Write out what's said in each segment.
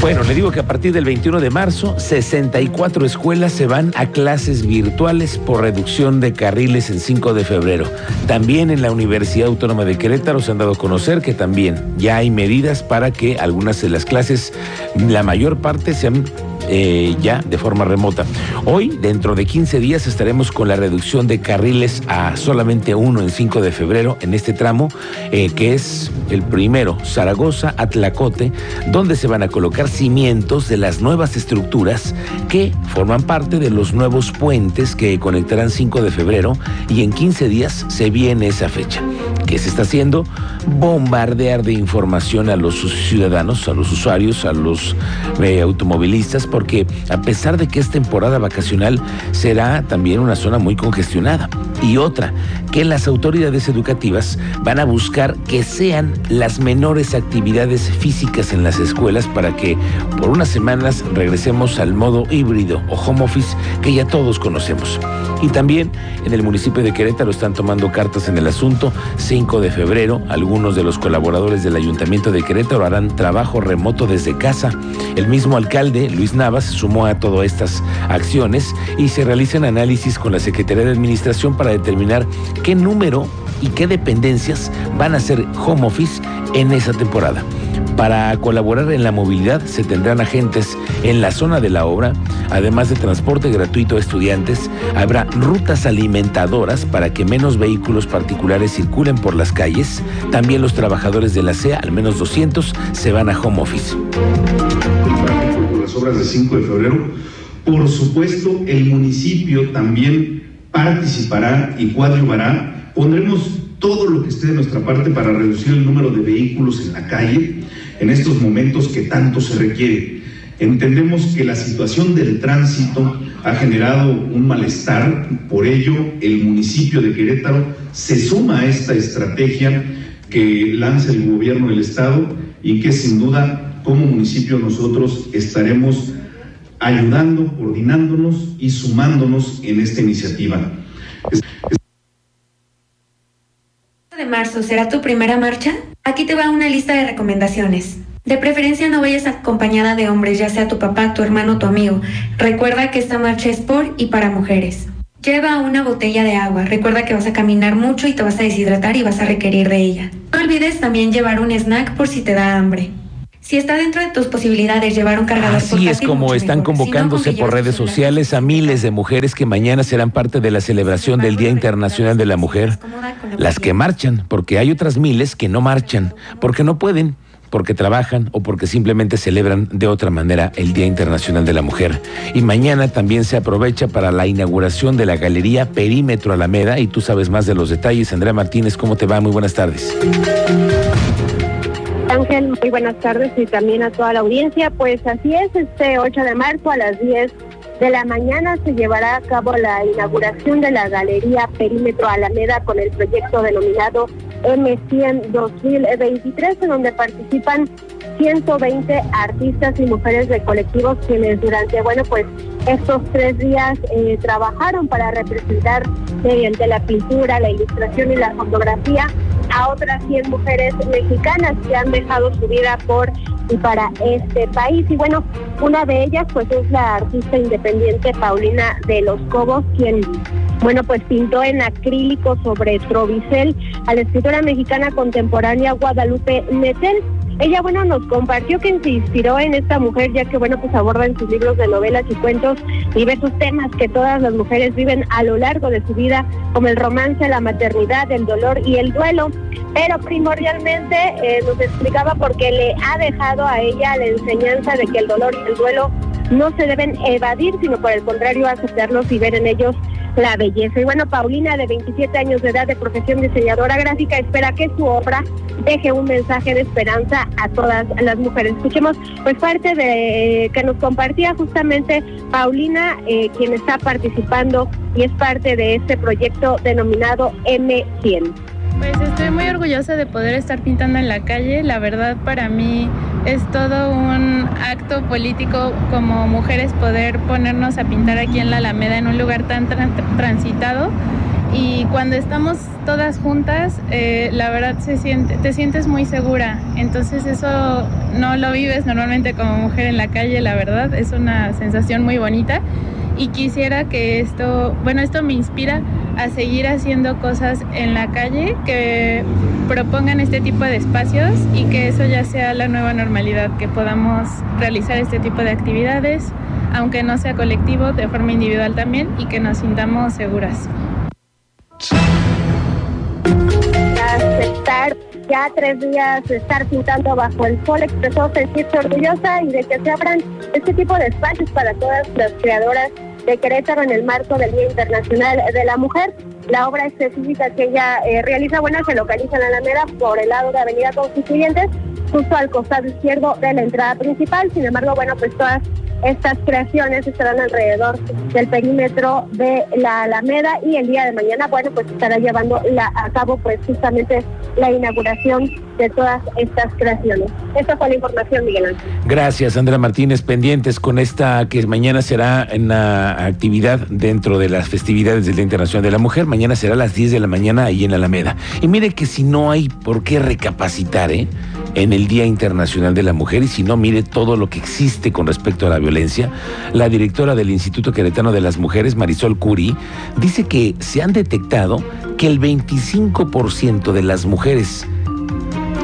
Bueno, le digo que a partir del 21 de marzo, 64 escuelas se van a clases virtuales por reducción de carriles en 5 de febrero. También en la Universidad Autónoma de Querétaro se han dado a conocer que también ya hay medidas para que algunas de las clases, la mayor parte, sean eh, ya de forma remota. Hoy, dentro de 15 días, estaremos con la reducción de carriles a solamente uno en 5 de febrero en este tramo, eh, que es el primero, Zaragoza-Atlacote, donde se van a colocar cimientos de las nuevas estructuras que forman parte de los nuevos puentes que conectarán 5 de febrero y en 15 días se viene esa fecha. ¿Qué se está haciendo? Bombardear de información a los ciudadanos, a los usuarios, a los eh, automovilistas, porque a pesar de que es temporada vacacional, será también una zona muy congestionada. Y otra, que las autoridades educativas van a buscar que sean las menores actividades físicas en las escuelas para que por unas semanas regresemos al modo híbrido o home office que ya todos conocemos. Y también en el municipio de Querétaro están tomando cartas en el asunto. 5 de febrero, algunos de los colaboradores del Ayuntamiento de Querétaro harán trabajo remoto desde casa. El mismo alcalde, Luis Navas, sumó a todas estas acciones y se realizan análisis con la Secretaría de Administración para determinar qué número y qué dependencias van a ser home office en esa temporada. Para colaborar en la movilidad se tendrán agentes en la zona de la obra, además de transporte gratuito a estudiantes, habrá rutas alimentadoras para que menos vehículos particulares circulen por las calles. También los trabajadores de la CEA, al menos 200, se van a home office. Las obras de 5 de febrero, por supuesto, el municipio también participará y coadyuvará. Pondremos todo lo que esté de nuestra parte para reducir el número de vehículos en la calle en estos momentos que tanto se requiere. Entendemos que la situación del tránsito ha generado un malestar, por ello el municipio de Querétaro se suma a esta estrategia que lanza el gobierno del estado y que sin duda como municipio nosotros estaremos ayudando, coordinándonos y sumándonos en esta iniciativa. Será tu primera marcha? Aquí te va una lista de recomendaciones. De preferencia no vayas acompañada de hombres, ya sea tu papá, tu hermano, tu amigo. Recuerda que esta marcha es por y para mujeres. Lleva una botella de agua. Recuerda que vas a caminar mucho y te vas a deshidratar y vas a requerir de ella. No olvides también llevar un snack por si te da hambre. Si está dentro de tus posibilidades llevar un cargador Así es como están convocándose por redes sociales a miles de mujeres que mañana serán parte de la celebración del Día Internacional de la Mujer. Las que marchan, porque hay otras miles que no marchan, porque no pueden porque trabajan o porque simplemente celebran de otra manera el Día Internacional de la Mujer. Y mañana también se aprovecha para la inauguración de la Galería Perímetro Alameda y tú sabes más de los detalles. Andrea Martínez, ¿cómo te va? Muy buenas tardes. Ángel, muy buenas tardes y también a toda la audiencia. Pues así es, este 8 de marzo a las 10 de la mañana se llevará a cabo la inauguración de la Galería Perímetro Alameda con el proyecto denominado M100 2023, en donde participan 120 artistas y mujeres de colectivos quienes durante, bueno, pues estos tres días eh, trabajaron para representar mediante la pintura, la ilustración y la fotografía a otras 100 mujeres mexicanas que han dejado su vida por y para este país. Y bueno, una de ellas pues es la artista independiente Paulina de los Cobos, quien bueno, pues pintó en acrílico sobre Trovicel a la escritora mexicana contemporánea Guadalupe Netel. Ella, bueno, nos compartió que se inspiró en esta mujer, ya que, bueno, pues aborda en sus libros de novelas y cuentos diversos temas que todas las mujeres viven a lo largo de su vida, como el romance, la maternidad, el dolor y el duelo. Pero primordialmente eh, nos explicaba porque le ha dejado a ella la enseñanza de que el dolor y el duelo no se deben evadir, sino por el contrario aceptarlos y ver en ellos la belleza. Y bueno, Paulina, de 27 años de edad, de profesión diseñadora gráfica, espera que su obra deje un mensaje de esperanza a todas las mujeres. Escuchemos pues parte de que nos compartía justamente Paulina, eh, quien está participando y es parte de este proyecto denominado M100. Pues estoy muy orgullosa de poder estar pintando en la calle. La verdad para mí es todo un acto político como mujeres poder ponernos a pintar aquí en la Alameda en un lugar tan transitado y cuando estamos todas juntas, eh, la verdad se siente, te sientes muy segura. Entonces eso no lo vives normalmente como mujer en la calle, la verdad, es una sensación muy bonita. Y quisiera que esto, bueno, esto me inspira a seguir haciendo cosas en la calle que propongan este tipo de espacios y que eso ya sea la nueva normalidad, que podamos realizar este tipo de actividades, aunque no sea colectivo, de forma individual también, y que nos sintamos seguras. Aceptar ya tres días estar pintando bajo el sol expresó sentirse orgullosa y de que se abran este tipo de espacios para todas las creadoras de Querétaro en el marco del Día Internacional de la Mujer. La obra específica que ella eh, realiza, bueno, se localiza en la Alameda por el lado de Avenida Constituyentes, justo al costado izquierdo de la entrada principal. Sin embargo, bueno, pues todas estas creaciones estarán alrededor del perímetro de la Alameda y el día de mañana, bueno, pues estará llevando a cabo justamente la inauguración de todas estas creaciones. Esta fue la información, Miguel Ángel. Gracias, Sandra Martínez. Pendientes con esta que mañana será una actividad dentro de las festividades del Día Internacional de la Mujer. Mañana será a las 10 de la mañana ahí en la Alameda. Y mire que si no hay por qué recapacitar, ¿eh? En el Día Internacional de la Mujer y si no, mire todo lo que existe con respecto a la violencia. La directora del Instituto Queretano de las Mujeres, Marisol Curi, dice que se han detectado que el 25% de las mujeres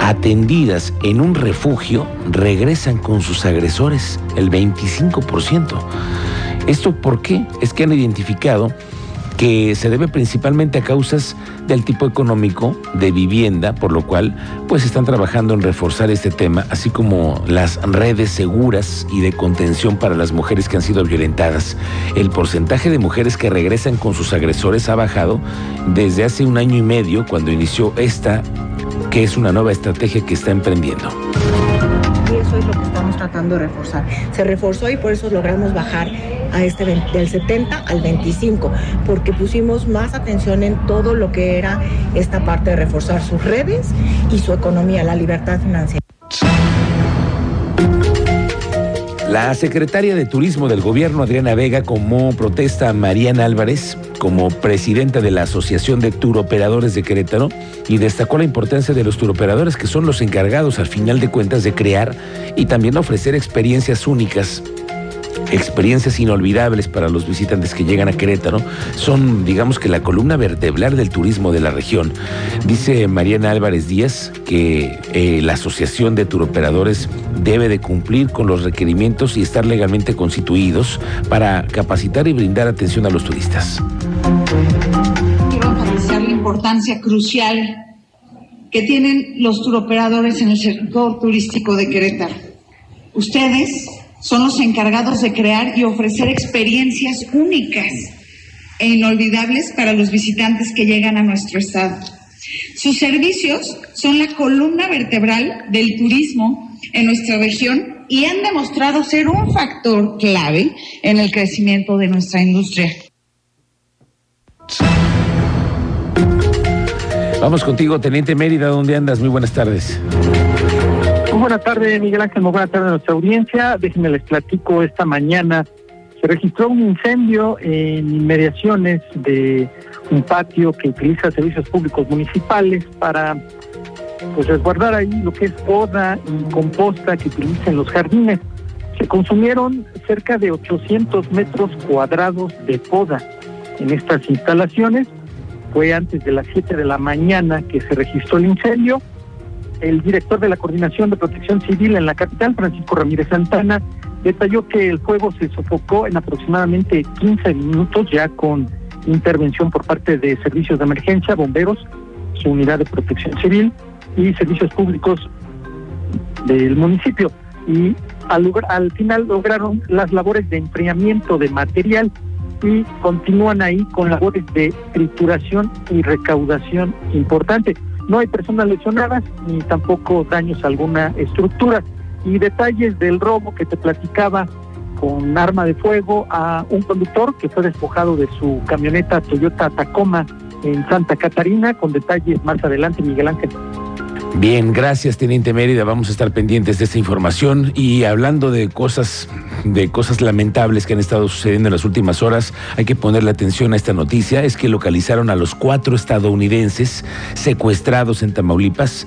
atendidas en un refugio regresan con sus agresores, el 25%. ¿Esto por qué? Es que han identificado que se debe principalmente a causas del tipo económico de vivienda, por lo cual pues están trabajando en reforzar este tema, así como las redes seguras y de contención para las mujeres que han sido violentadas. El porcentaje de mujeres que regresan con sus agresores ha bajado desde hace un año y medio cuando inició esta, que es una nueva estrategia que está emprendiendo eso es lo que estamos tratando de reforzar. Se reforzó y por eso logramos bajar a este del 70 al 25, porque pusimos más atención en todo lo que era esta parte de reforzar sus redes y su economía, la libertad financiera. La secretaria de Turismo del gobierno, Adriana Vega, como protesta a Mariana Álvarez como presidenta de la Asociación de Turoperadores de Querétaro y destacó la importancia de los turoperadores que son los encargados al final de cuentas de crear y también ofrecer experiencias únicas experiencias inolvidables para los visitantes que llegan a Querétaro. Son, digamos que, la columna vertebral del turismo de la región. Dice Mariana Álvarez Díaz que eh, la Asociación de Turoperadores debe de cumplir con los requerimientos y estar legalmente constituidos para capacitar y brindar atención a los turistas. Quiero enfatizar la importancia crucial que tienen los turoperadores en el sector turístico de Querétaro. Ustedes son los encargados de crear y ofrecer experiencias únicas e inolvidables para los visitantes que llegan a nuestro estado. Sus servicios son la columna vertebral del turismo en nuestra región y han demostrado ser un factor clave en el crecimiento de nuestra industria. Vamos contigo, Teniente Mérida, ¿dónde andas? Muy buenas tardes. Muy buena tarde, Miguel Ángel. Muy buena tarde a nuestra audiencia. Déjenme les platico esta mañana. Se registró un incendio en inmediaciones de un patio que utiliza servicios públicos municipales para pues resguardar ahí lo que es poda y composta que utilizan los jardines. Se consumieron cerca de 800 metros cuadrados de poda en estas instalaciones. Fue antes de las 7 de la mañana que se registró el incendio el director de la Coordinación de Protección Civil en la capital, Francisco Ramírez Santana, detalló que el fuego se sofocó en aproximadamente 15 minutos ya con intervención por parte de servicios de emergencia, bomberos, su unidad de protección civil y servicios públicos del municipio. Y al, al final lograron las labores de enfriamiento de material y continúan ahí con labores de trituración y recaudación importante. No hay personas lesionadas ni tampoco daños a alguna estructura. Y detalles del robo que te platicaba con arma de fuego a un conductor que fue despojado de su camioneta Toyota Tacoma en Santa Catarina, con detalles más adelante, Miguel Ángel. Bien, gracias, Teniente Mérida. Vamos a estar pendientes de esta información. Y hablando de cosas, de cosas lamentables que han estado sucediendo en las últimas horas, hay que ponerle atención a esta noticia. Es que localizaron a los cuatro estadounidenses secuestrados en Tamaulipas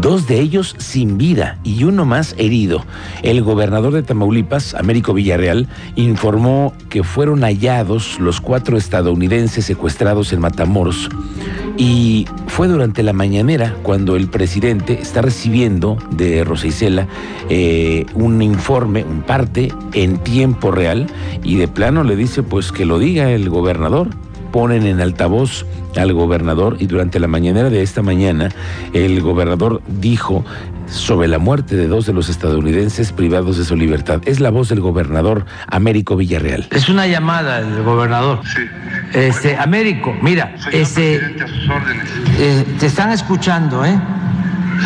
dos de ellos sin vida y uno más herido. El gobernador de Tamaulipas, Américo Villarreal, informó que fueron hallados los cuatro estadounidenses secuestrados en Matamoros. Y fue durante la mañanera cuando el presidente está recibiendo de Rosa Isela eh, un informe, un parte en tiempo real y de plano le dice pues que lo diga el gobernador. Ponen en altavoz al gobernador y durante la mañanera de esta mañana el gobernador dijo sobre la muerte de dos de los estadounidenses privados de su libertad. Es la voz del gobernador Américo Villarreal. Es una llamada del gobernador. Sí. Este, Américo, mira, este, eh, te están escuchando, ¿eh?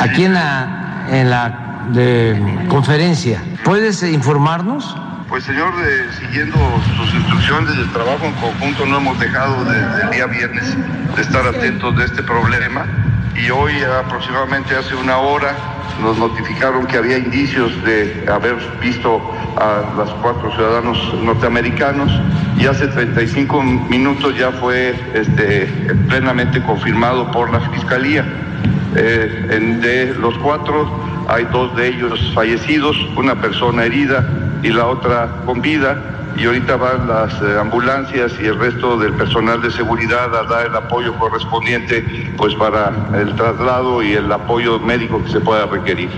Aquí en la, en la conferencia. ¿Puedes informarnos? Pues señor, siguiendo sus instrucciones del trabajo en conjunto, no hemos dejado desde el día viernes de estar atentos de este problema y hoy aproximadamente hace una hora nos notificaron que había indicios de haber visto a los cuatro ciudadanos norteamericanos y hace 35 minutos ya fue este, plenamente confirmado por la Fiscalía. Eh, de los cuatro hay dos de ellos fallecidos, una persona herida y la otra con vida. Y ahorita van las eh, ambulancias y el resto del personal de seguridad a dar el apoyo correspondiente pues para el traslado y el apoyo médico que se pueda requerir.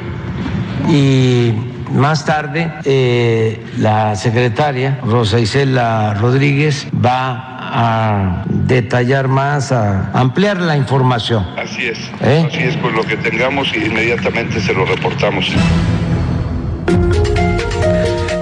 Y más tarde, eh, la secretaria Rosa Isela Rodríguez va a detallar más, a ampliar la información. Así es, ¿Eh? así es, con lo que tengamos y inmediatamente se lo reportamos.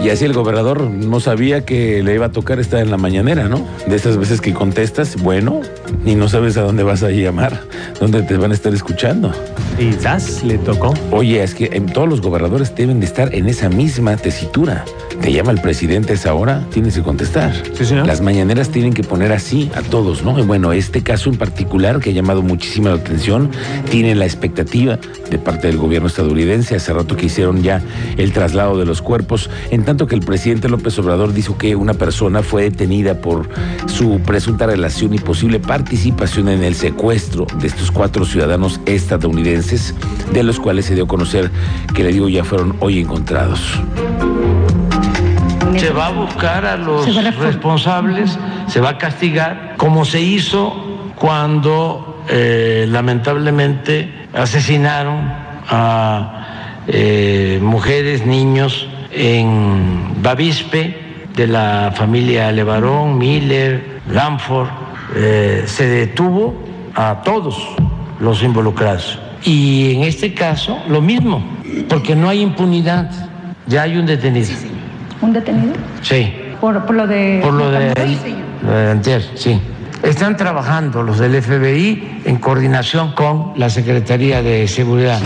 Y así el gobernador no sabía que le iba a tocar estar en la mañanera, ¿no? De esas veces que contestas, bueno, y no sabes a dónde vas a llamar, dónde te van a estar escuchando. Quizás le tocó. Oye, es que todos los gobernadores deben de estar en esa misma tesitura. Te llama el presidente a esa hora, tienes que contestar. Sí, señor. Las mañaneras tienen que poner así a todos, ¿no? Y bueno, este caso en particular, que ha llamado muchísima atención, tiene la expectativa de parte del gobierno estadounidense, hace rato que hicieron ya el traslado de los cuerpos, en tanto que el presidente López Obrador dijo que una persona fue detenida por su presunta relación y posible participación en el secuestro de estos cuatro ciudadanos estadounidenses, de los cuales se dio a conocer que le digo ya fueron hoy encontrados. Se va a buscar a los responsables, se va a castigar, como se hizo cuando eh, lamentablemente asesinaron a eh, mujeres, niños en Bavispe, de la familia Levarón, Miller, Lanford. Eh, se detuvo a todos los involucrados. Y en este caso, lo mismo, porque no hay impunidad, ya hay un detenido. ¿Un detenido? Sí. Por, lo de... Por lo de, lo de Antier, sí. Están trabajando los del FBI en coordinación con la Secretaría de Seguridad.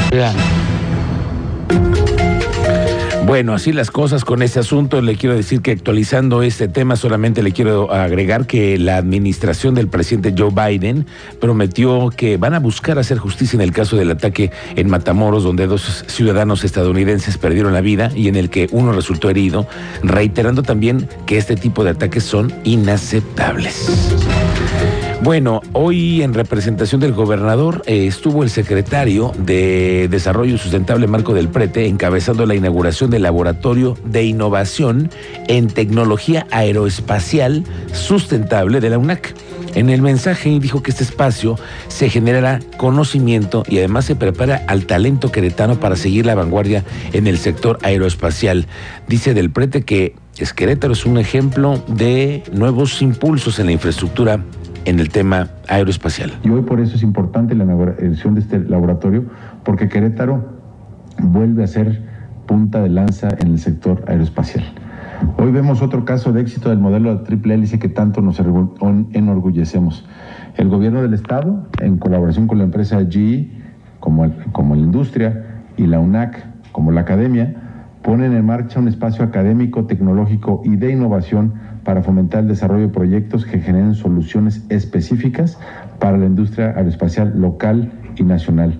Bueno, así las cosas con este asunto. Le quiero decir que actualizando este tema, solamente le quiero agregar que la administración del presidente Joe Biden prometió que van a buscar hacer justicia en el caso del ataque en Matamoros, donde dos ciudadanos estadounidenses perdieron la vida y en el que uno resultó herido, reiterando también que este tipo de ataques son inaceptables. Bueno, hoy en representación del gobernador eh, estuvo el secretario de Desarrollo Sustentable Marco del Prete encabezando la inauguración del Laboratorio de Innovación en Tecnología Aeroespacial Sustentable de la UNAC. En el mensaje dijo que este espacio se generará conocimiento y además se prepara al talento queretano para seguir la vanguardia en el sector aeroespacial. Dice del prete que Querétaro es un ejemplo de nuevos impulsos en la infraestructura en el tema aeroespacial. Y hoy por eso es importante la inauguración de este laboratorio, porque Querétaro vuelve a ser punta de lanza en el sector aeroespacial. Hoy vemos otro caso de éxito del modelo de triple hélice que tanto nos enorgullecemos. El gobierno del Estado, en colaboración con la empresa GE, como, como la industria, y la UNAC, como la academia, ponen en marcha un espacio académico, tecnológico y de innovación para fomentar el desarrollo de proyectos que generen soluciones específicas para la industria aeroespacial local y nacional.